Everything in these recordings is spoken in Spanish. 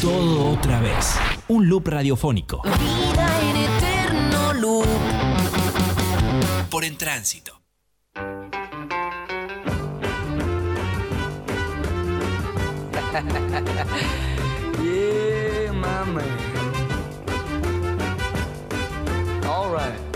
Todo otra vez. Un loop radiofónico. Vida en eterno loop. Por en tránsito. Yeah, my man. All right.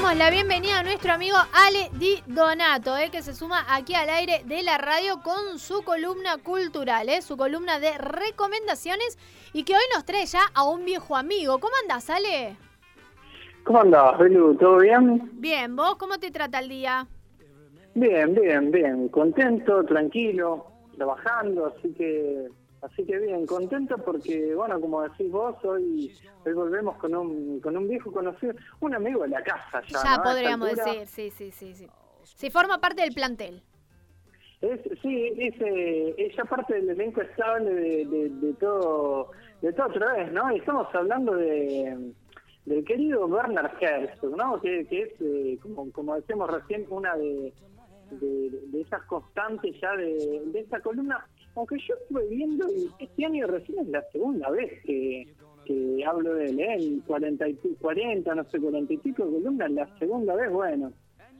Damos la bienvenida a nuestro amigo Ale Di Donato, eh, que se suma aquí al aire de la radio con su columna cultural, eh, su columna de recomendaciones y que hoy nos trae ya a un viejo amigo. ¿Cómo andás, Ale? ¿Cómo andás, Belu? ¿Todo bien? Bien, ¿vos cómo te trata el día? Bien, bien, bien. Contento, tranquilo, trabajando, así que así que bien, contento porque, bueno, como decís vos, hoy, hoy volvemos con un, con un viejo conocido, un amigo de la casa ya. Podríamos decir, sí, sí, sí, sí. Sí, forma parte del plantel. Es, sí, es, eh, es ya parte del elenco estable de, de, de todo, de todo otra vez, ¿no? Y Estamos hablando de del querido Werner Herzog, ¿no? Que, que es, eh, como, como decíamos recién, una de, de, de esas constantes ya de, de esta columna. Aunque yo estuve viendo, y este año recién es la segunda vez que, que hablo de él, ¿eh? En 40, y pi- 40, no sé, 40 y pico columnas, la segunda vez, bueno.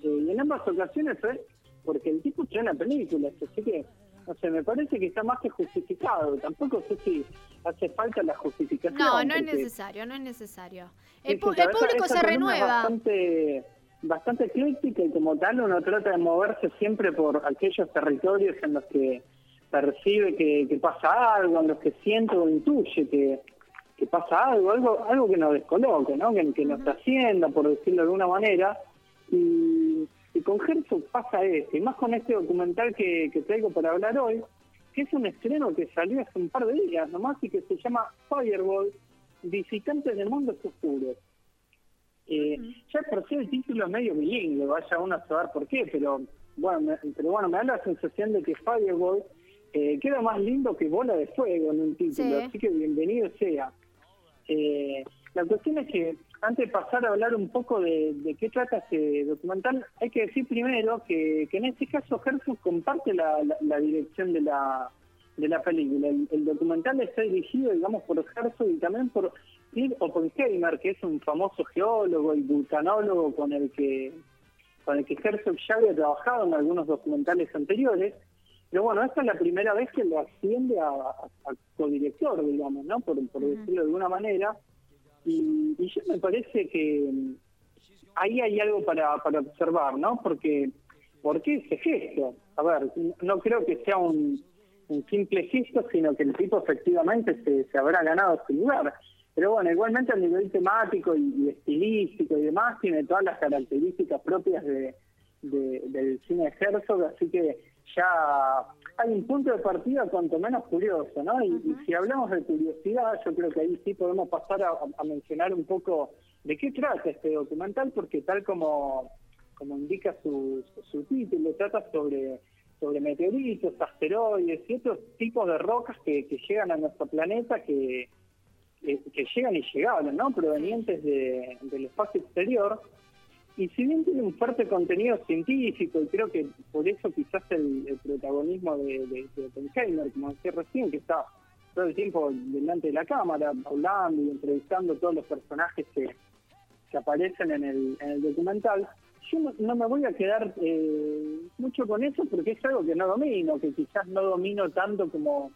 Eh, y en ambas ocasiones fue porque el tipo estrena películas, así que, no sé, me parece que está más que justificado. Tampoco sé si hace falta la justificación. No, no es necesario, no es necesario. El, sí, el esa- público esa se columna es renueva. Bastante, bastante ecléctica y como tal uno trata de moverse siempre por aquellos territorios en los que percibe que, que pasa algo, en los que siente o intuye que, que pasa algo, algo algo que nos descoloque, ¿no? que, que nos trascienda, por decirlo de alguna manera. Y, y con Herzog pasa esto, y más con este documental que, que traigo para hablar hoy, que es un estreno que salió hace un par de días nomás y que se llama Fireball, Visitantes del Mundo Oscuro. Eh, Ya por sí el título es medio bilingüe, vaya uno a saber por qué, pero bueno, me, pero bueno, me da la sensación de que Fireball eh, queda más lindo que Bola de Fuego en un título, Sí. así que bienvenido sea. Eh, la cuestión es que antes de pasar a hablar un poco de, de qué trata este documental, hay que decir primero que, que en este caso Herzog comparte la, la- la dirección de la, de la película. El, el documental está dirigido, digamos, por Herzog y también por Steve Oppenheimer, que es un famoso geólogo y vulcanólogo con el que con el que Herzog ya había trabajado en algunos documentales anteriores. Pero bueno, esta es la primera vez que lo asciende a, a- codirector, digamos, ¿no? Por, por decirlo de alguna manera. Y, y yo me parece que mm, ahí hay algo para, para observar, ¿no? Porque, ¿por qué ese gesto? A ver, no creo que sea un, un simple gesto, sino que el tipo efectivamente se, se habrá ganado su lugar. Pero bueno, igualmente a nivel temático y, y estilístico y demás, tiene todas las características propias de, de- del cine de Herzog, así que ya hay un punto de partida cuanto menos curioso, ¿no? Y, y si hablamos de curiosidad, yo creo que ahí sí podemos pasar a, a mencionar un poco de qué trata este documental, porque tal como, como indica su, su título, trata sobre sobre meteoritos, asteroides y otros tipos de rocas que, que llegan a nuestro planeta que, que, que llegan y llegaron, ¿no? Provenientes de- del espacio exterior. Y si bien tiene un fuerte contenido científico, y creo que por eso quizás el, protagonismo de, de, como decía recién, que está todo el tiempo delante de la cámara, hablando y entrevistando todos los personajes que, aparecen en el, en el documental, yo no, no me voy a quedar eh, mucho con eso porque es algo que no domino, que quizás no domino tanto como,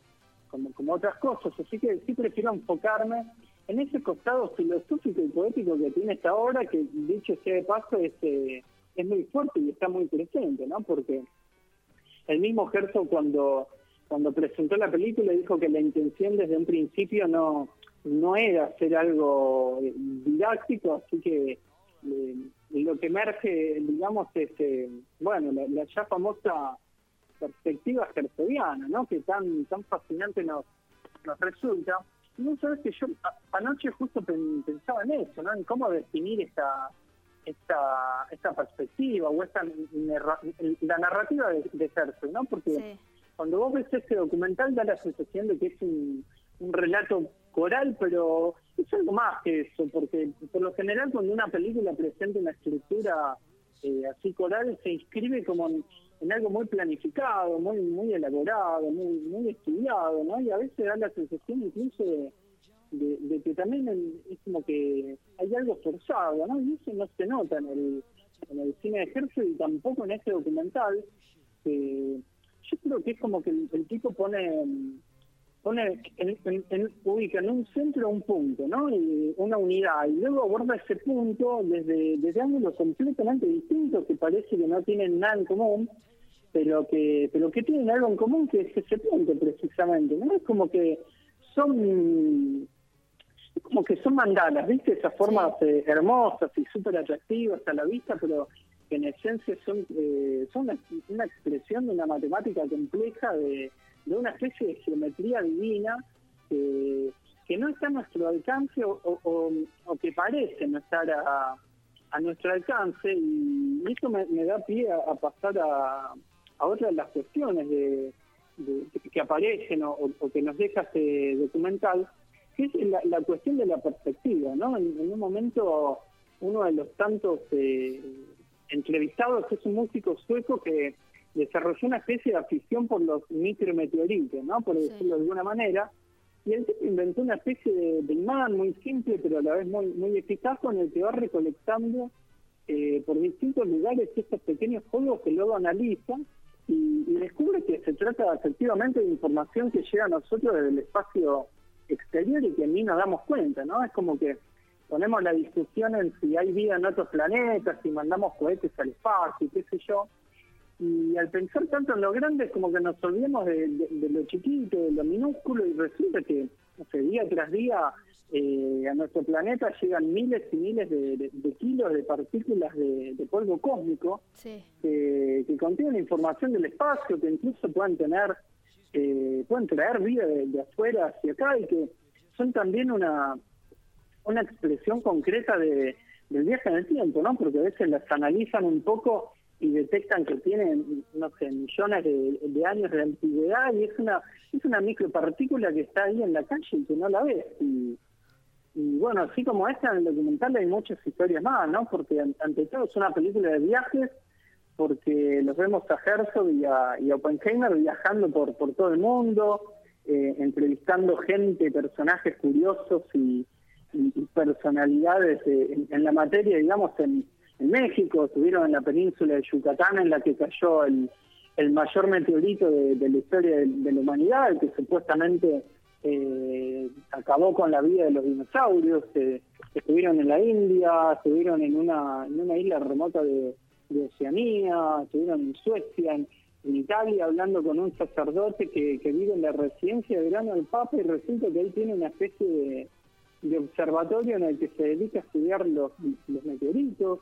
como, como otras cosas, así que sí prefiero enfocarme en ese costado filosófico y poético que tiene esta obra, que dicho sea de paso es, eh, es muy fuerte y está muy presente, ¿no? Porque el mismo Herzog cuando, cuando presentó la película dijo que la intención desde un principio no, no era hacer algo eh, didáctico, así que eh, lo que emerge, digamos, es, eh, bueno, la, ya famosa perspectiva herzogiana, ¿no? Que tan tan fascinante nos, nos resulta. No sabes que yo a- anoche justo pen- pensaba en eso, ¿no? En cómo definir esta esta esta perspectiva o esta la narrativa de, de ¿no? Porque Sí. cuando vos ves este documental da la sensación de que es un, un relato coral, pero es algo más que eso, porque por lo general cuando una película presenta una estructura eh, así coral se inscribe como en, algo muy planificado, muy muy elaborado, muy muy estudiado, ¿no? Y a veces da la sensación incluso de, que también es como que hay algo forzado, ¿no? Y eso no se nota en el, en el cine de Herzog y tampoco en este documental. que yo creo que es como que el, el tipo pone pone en, en- en- ubica en un centro un punto, ¿no? Y una unidad, y luego aborda ese punto desde, desde ángulos completamente distintos que parece que no tienen nada en común, pero que pero que tienen algo en común que es ese punto precisamente, ¿no? Es como que son como que son mandalas, ¿viste? Esas formas eh, hermosas y súper atractivas a la vista, pero que en esencia son, eh, son una, una expresión de una matemática compleja, de, de una especie de geometría divina que, que no está a nuestro alcance o, o- que parece no estar a, a nuestro alcance y eso me, da pie a, a pasar a, a otra de las cuestiones de, de- que aparecen o, o que nos deja este documental, que es la, la cuestión de la perspectiva, ¿no? En, en un momento, uno de los tantos eh, entrevistados es un músico sueco que desarrolló una especie de afición por los micrometeoritos, ¿no? Por Sí. decirlo de alguna manera. Y tipo inventó una especie de, de imán muy simple, pero a la vez muy, muy eficaz, con el que va recolectando eh, por distintos lugares estos pequeños polvos que luego analiza y, y descubre que se trata efectivamente de información que llega a nosotros desde el espacio exterior y que ni nos damos cuenta, ¿no? Es como que ponemos la discusión en si hay vida en otros planetas, si mandamos cohetes al espacio, qué sé yo, y al pensar tanto en lo grande es como que nos olvidamos de, de- de lo chiquito, de lo minúsculo y resulta que no sé, día tras día eh, a nuestro planeta llegan miles y miles de, de- kilos de partículas de, polvo cósmico Sí. que, que contienen información del espacio, que incluso pueden tener, eh, pueden traer vida de, de afuera hacia acá y que son también una, una expresión concreta de, del viaje en el tiempo, ¿no? Porque a veces las analizan un poco y detectan que tienen, no sé, millones de, de años de antigüedad y es una es una micropartícula que está ahí en la calle y que no la ves. Y, y bueno, así como esta en el documental hay muchas historias más, ¿no? Porque an- ante todo es una película de viajes, porque los vemos a Herzog y a, y a Oppenheimer viajando por, por todo el mundo, eh, entrevistando gente, personajes curiosos y, personalidades eh, en, en la materia, digamos, en, en México, estuvieron en la península de Yucatán en la que cayó el, el mayor meteorito de, la historia de, de la humanidad, que supuestamente eh, acabó con la vida de los dinosaurios, estuvieron en la India, estuvieron en una, en una isla remota de, Oceanía, estuvieron en Suecia, en, Italia, hablando con un sacerdote que, vive en la residencia de verano del Papa y resulta que él tiene una especie de, observatorio en el que se dedica a estudiar los meteoritos.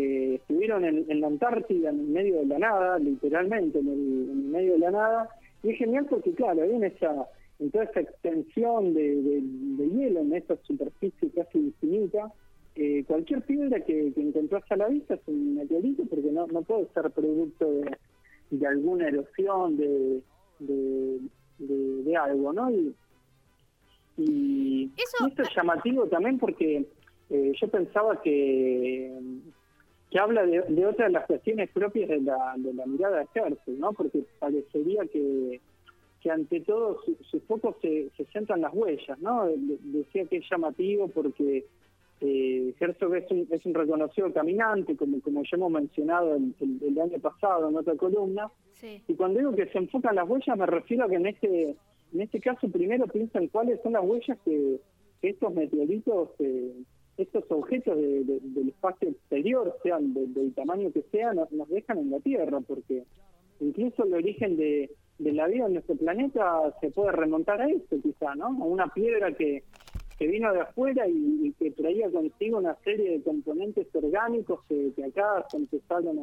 Eh, estuvieron en, en la Antártida, en medio de la nada, literalmente en el, en medio de la nada. Y es genial porque, claro, ahí en, esa, en toda esa extensión de, de- de hielo, en esa superficie casi infinita, eh, cualquier piedra que, que encontrás a la vista es un meteorito porque no, no puede ser producto de, de alguna erosión, de, de, de- de algo, ¿no? Y, y Eso- y esto es llamativo también porque eh, yo pensaba que, que habla de, de otra de las cuestiones propias de la, de la mirada de Herzog, ¿no? Porque parecería que, que ante todo su, su foco se, se centra en las huellas, ¿no? De- decía que es llamativo porque eh, Herzog es un, es un reconocido caminante, como, como ya hemos mencionado el, el- el año pasado en otra columna, Sí. y cuando digo que se enfocan las huellas, me refiero a que en este, en este caso primero piensan cuáles son las huellas que, que estos meteoritos, eh, estos objetos de- de- del espacio exterior, sean de- del tamaño que sean, nos, dejan en la Tierra, porque incluso el origen de, la vida en nuestro planeta se puede remontar a eso quizá, ¿no? A una piedra que, vino de afuera y, que traía consigo una serie de componentes orgánicos que, acá se empezaron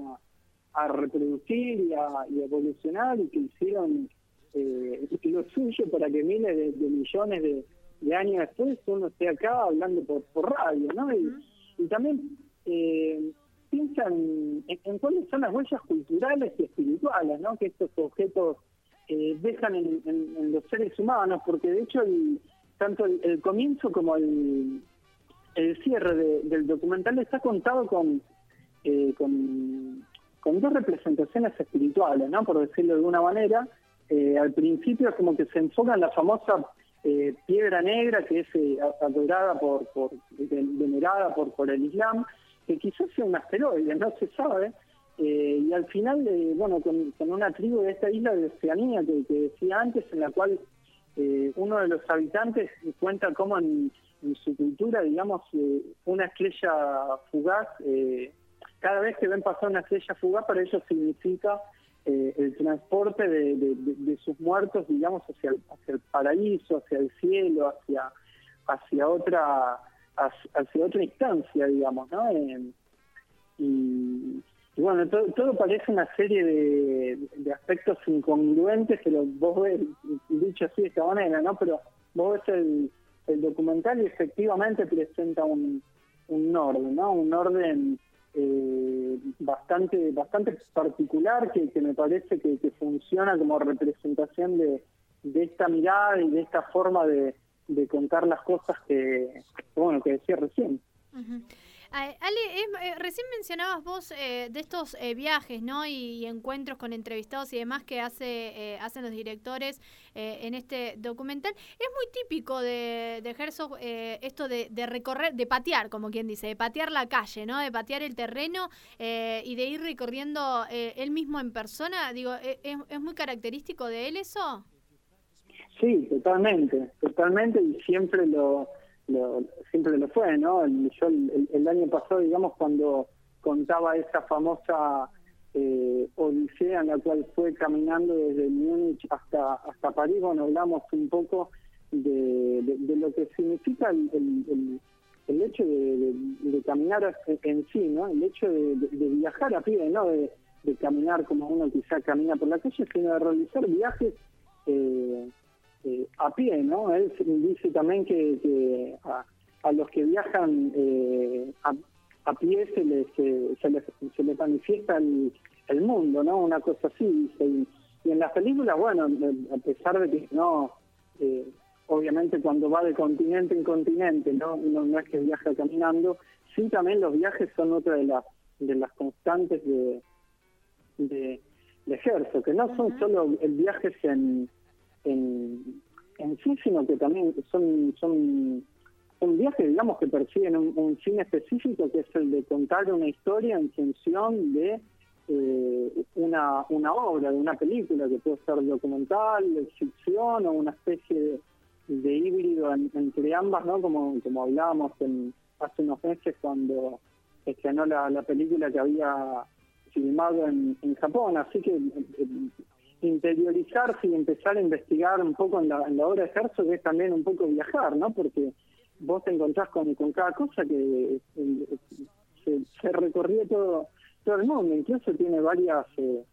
a, reproducir y a, evolucionar y que hicieron eh, lo suyo para que miles de millones de, de años después uno esté acá hablando por, por radio, ¿no? Y, y también eh, piensan en, en cuáles son las huellas culturales y espirituales, ¿no? Que estos objetos eh, dejan en, en- en los seres humanos, porque de hecho el- tanto el, el comienzo como el, el cierre de- del documental está contado con eh, con, con dos representaciones espirituales, ¿no? Por decirlo de alguna manera. Eh, al principio es como que se enfoca en la famosa eh, piedra negra que es eh, adorada por, por venerada por, por el Islam, que quizás sea un asteroide, no se sabe. Eh, y al final, eh, bueno, con, una tribu de esta isla de Oceanía que, decía antes, en la cual uno de los habitantes cuenta cómo en, en su cultura, digamos, una estrella fugaz, cada vez que ven pasar una estrella fugaz, para ellos significa eh, el transporte de, de- sus muertos, digamos, hacia el, hacia el paraíso, hacia el cielo, hacia, hacia otra hacia, otra instancia, digamos, ¿no? Y, y bueno, todo, todo parece una serie de, de aspectos incongruentes, pero vos ves, dicho así de esta manera, ¿no? Pero vos ves el, el documental y efectivamente presenta un, un orden, ¿no? Un orden eh, bastante bastante particular que, que me parece que, que funciona como representación de, de esta mirada y de esta forma de, contar las cosas que, bueno, que decía recién. Ale, es- eh, recién mencionabas vos eh, de estos eh, viajes, ¿no? Y, encuentros con entrevistados y demás que hace, eh, hacen los directores eh, en este documental. Es muy típico de, de Herzog eh, esto de, de recorrer, de patear, como quien dice, de patear la calle, ¿no? De patear el terreno y de ir recorriendo él mismo en persona. Digo, ¿e- ¿es, es muy característico de él eso? Sí, totalmente, totalmente y siempre lo, lo siempre lo fue, ¿no? Yo el, el- año pasado, digamos, cuando contaba esa famosa eh, odisea en la cual fue caminando desde Múnich hasta hasta París, bueno, hablamos un poco de, lo que significa el, el- el- hecho de, de- caminar en, sí, ¿no? El hecho de, viajar a pie, ¿no? De caminar como uno quizá camina por la calle, sino de realizar viajes eh, eh, a pie, ¿no? Él dice también que, que a, a los que viajan eh, a, a pie se les, eh, se les, se les manifiesta el, el mundo, ¿no? Una cosa así. dice. Y, y en las películas, bueno, a pesar de que no, eh, obviamente cuando va de continente en continente, ¿no? Uno no es que viaja caminando, sí también los viajes son otra de las, de las constantes de, de, de Herzog, que no son solo el viajes en, en, sí, sino que también son, son, son viajes, digamos, que persiguen un, un fin específico, que es el de contar una historia en función de eh, una, una obra, de una película, que puede ser documental, ficción o una especie de, híbrido en- entre ambas, ¿no? Como, como hablábamos en, hace unos meses cuando estrenó la, la película que había filmado en, en Japón, así que eh, interiorizarse y empezar a investigar un poco en la, en la obra de Herzog es también un poco viajar, ¿no? Porque vos te encontrás con, con cada cosa que eh, se, recorrió todo, todo el mundo, incluso tiene varias, eh,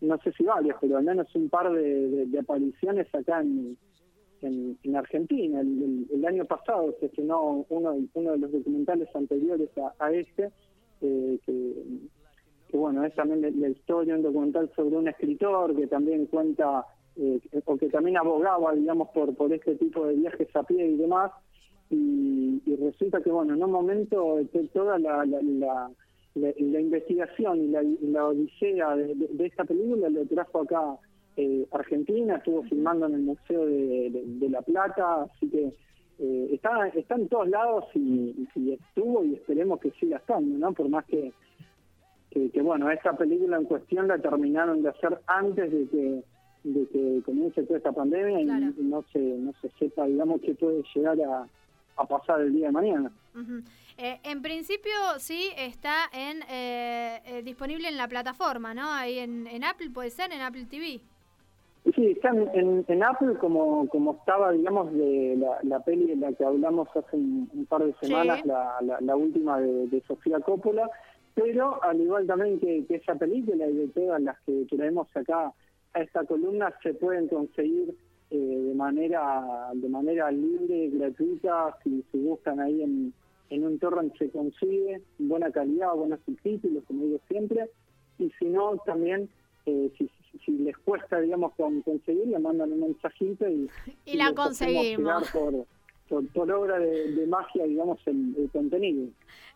no sé si varias, pero al menos un par de, de- apariciones acá en, en, en Argentina. El año pasado se estrenó uno, uno de los documentales anteriores a, a este, eh, que, bueno, es también la, historia, un documental sobre un escritor que también cuenta, eh, o que también abogaba, digamos, por, por este tipo de viajes a pie y demás. Y, y resulta que, bueno, en un momento to- toda la, la, la, la- investigación y la, la odisea de, esta película lo trajo acá eh, Argentina, estuvo filmando en el Museo de La Plata, así que eh, está, está en todos lados y, y estuvo y esperemos que siga estando, ¿no? Por más que, que, que, bueno, esta película en cuestión la terminaron de hacer antes de que de que comience toda esta pandemia y- Claro. y, no se no se sepa, digamos, qué puede llegar a, a pasar el día de mañana. Eh, en principio sí está en eh, eh, disponible en la plataforma, ¿no? Ahí en, en Apple puede ser, en Apple TV. Sí, está en, en- en Apple como, como estaba, digamos, de la, la peli de la que hablamos hace un, un par de semanas, Sí. la, la, la última de, de Sofía Coppola, pero al igual también que, que esa película y de todas las que traemos acá a esta columna, se pueden conseguir eh, de manera de manera libre, gratuita, si, si buscan ahí en, en un torrent se consigue, buena calidad, buenos subtítulos, como digo siempre, y si no, también eh, si, les cuesta, digamos, con, conseguir, le mandan un mensajito y, Y la les hacemos conseguimos. por, por, obra de, de magia, digamos, el, el contenido.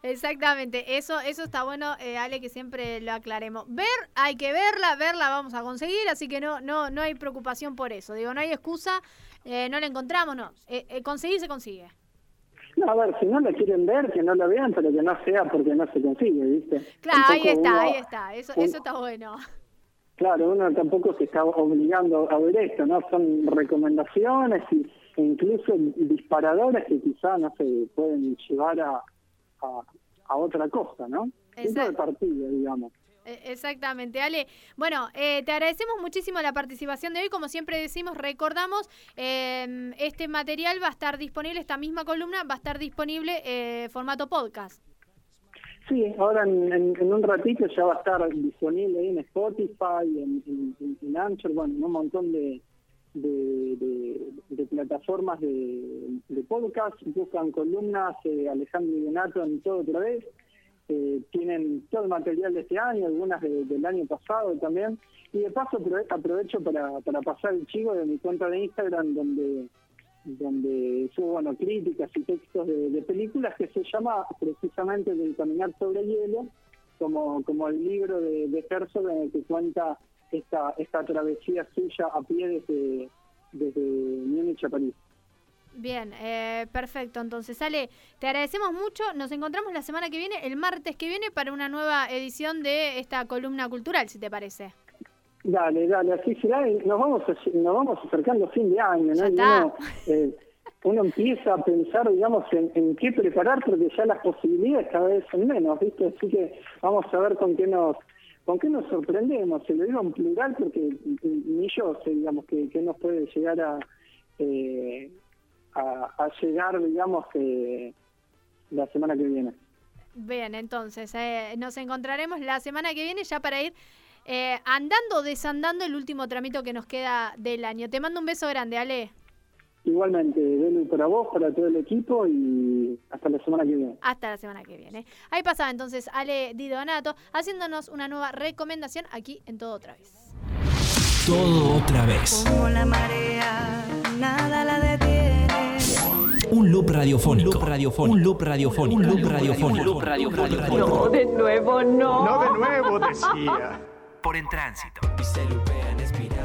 Exactamente, eso, eso está bueno, eh, Ale, que siempre lo aclaremos. Ver, hay que verla, verla vamos a conseguir, así que no, no, no hay preocupación por eso. Digo, no hay excusa, eh, no la encontramos, no. Eh, conseguir se consigue. No, a ver, si no la quieren ver, que no la vean, pero que no sea porque no se consigue, ¿viste? Claro, ahí está, uno- ahí está, eso, un- eso está bueno. Claro, uno tampoco se está obligando a ver esto, ¿no? Son recomendaciones y, e incluso disparadores que quizá, no se pueden llevar a, a, a otra cosa, ¿no? Punto de Exacto. partida, digamos. Eh, Exactamente, Ale. Bueno, eh, te agradecemos muchísimo la participación de hoy. Como siempre decimos, recordamos, eh, este material va a estar disponible, esta misma columna va a estar disponible eh, formato podcast. Sí, ahora en, en- en un ratito ya va a estar disponible en Spotify, en, en, en- en Anchor, bueno, en un montón de, de, plataformas de, podcast. Buscan columnas, eh, Alejandro y Donato en todo otra vez. Eh, tienen todo el material de este año, algunas de- del año pasado también. Y de paso aprove- aprovecho para, para pasar el chivo de mi cuenta de Instagram donde donde subo bueno, críticas y textos de, películas que se llama precisamente de Caminar sobre hielo, como, como el libro de, de Herzog en el que cuenta esta, esta travesía suya a pie desde, desde Múnich a París. Bien, eh, perfecto. Entonces, Ale, te agradecemos mucho. Nos encontramos la semana que viene, el martes que viene, para una nueva edición de esta columna cultural, si te parece. Dale, dale, así será. Nos vamos, nos vamos acercando a fin de año, ¿no? Uno, eh, uno empieza a pensar, digamos, en, en qué preparar, porque ya las posibilidades cada vez son menos, ¿viste? Así que vamos a ver con qué nos con qué nos sorprendemos. Se lo digo en plural porque ni yo sé, digamos, que, que nos puede llegar a, eh, a, llegar, digamos, eh, la semana que viene. Bien, entonces, eh, nos encontraremos la semana que viene ya para ir eh, andando desandando el último tramito que nos queda del año. Te mando un beso grande, Ale. Igualmente, Belu, para vos, para todo el equipo y hasta la semana que viene. Hasta la semana que viene. Ahí pasaba entonces Ale Di Donato haciéndonos una nueva recomendación aquí en Todo Otra Vez. Todo otra vez. Como la marea, nada la detiene. Un loop radiofónico. Un loop radiofónico. Un loop radiofónico. Un loop radiofónico. Un loop radiofónico. No, de nuevo no. No de nuevo, decía. Por en tránsito. Y se en espiral.